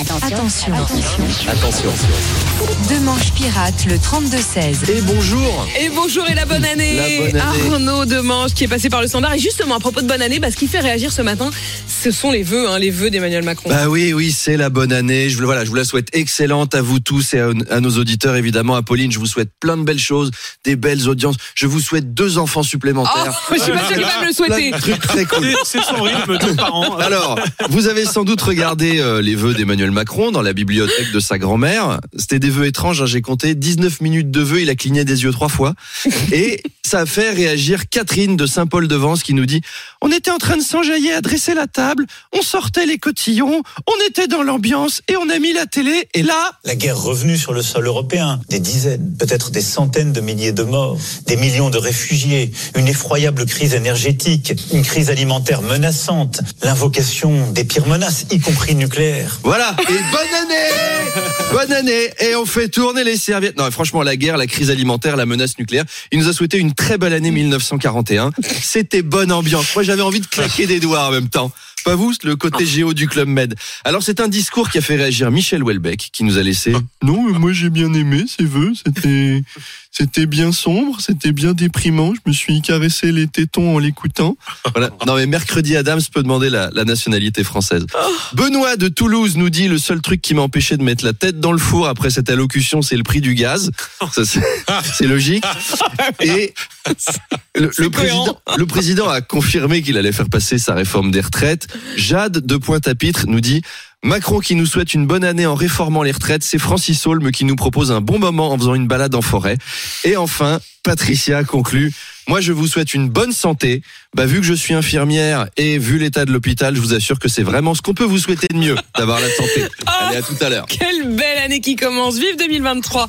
Attention. Attention. Deux manches pirates, le 32-16. Et bonjour Et bonjour et la bonne année, La bonne année. Arnaud Demange qui est passé par le standard. Et justement, à propos de bonne année, bah, ce qui fait réagir ce matin, ce sont les vœux, hein, les vœux d'Emmanuel Macron. Bah oui, oui, c'est la bonne année. Je, vous- voilà, je vous la souhaite excellente à vous tous et à, à nos auditeurs, évidemment. Apolline, je vous souhaite plein de belles choses, des belles audiences. Je vous souhaite deux enfants Oh, supplémentaires. je suis pas sûre qu'il va me le souhaiter. Cool. C'est son rythme de parents. Alors, vous avez sans doute regardé euh, les vœux d'Emmanuel Macron dans la bibliothèque de sa grand-mère. C'était des vœux étranges, hein, j'ai compté 19 minutes de vœux, il a cligné des yeux trois fois. Et ça a fait réagir Catherine de Saint-Paul-de-Vence qui nous dit « On était en train de s'enjailler à dresser la table, on sortait les cotillons, on était dans l'ambiance et on a mis la télé. Et là... La guerre revenue sur le sol européen, des dizaines, peut-être des centaines de milliers de morts, des millions de réfugiés, une effroyable crise énergétique, une crise alimentaire menaçante, l'invocation des pires menaces, y compris nucléaires. Voilà, et bonne année Bonne année Et on fait tourner les serviettes. Non, franchement, la guerre, la crise alimentaire, la menace nucléaire. Il nous a souhaité une très belle année 1941. C'était bonne ambiance. Moi, j'avais envie de claquer des doigts en même temps. Pas vous, le côté géo du Club Med. Alors, c'est un discours qui a fait réagir Michel Houellebecq, qui nous a laissé... Non, mais moi, j'ai bien aimé ces vœux. C'était... C'était bien sombre, c'était bien déprimant. Je me suis caressé les tétons en l'écoutant. Voilà. Non mais mercredi Adams peut demander la, la nationalité française. Benoît de Toulouse nous dit le seul truc qui m'a empêché de mettre la tête dans le four après cette allocution, c'est le prix du gaz. C'est- c'est logique. Et le, le président, le président a confirmé qu'il allait faire passer sa réforme des retraites. Jade de Pointe-à-Pitre nous dit Macron qui nous souhaite une bonne année en réformant les retraites, c'est Francis Holm qui nous propose un bon moment en faisant une balade en forêt. Et enfin, Patricia conclut moi, je vous souhaite une bonne santé. Bah, vu que je suis infirmière et vu l'état de l'hôpital, je vous assure que c'est vraiment ce qu'on peut vous souhaiter de mieux, d'avoir la santé. Allez, à tout à l'heure. Quelle belle année qui commence. Vive 2023.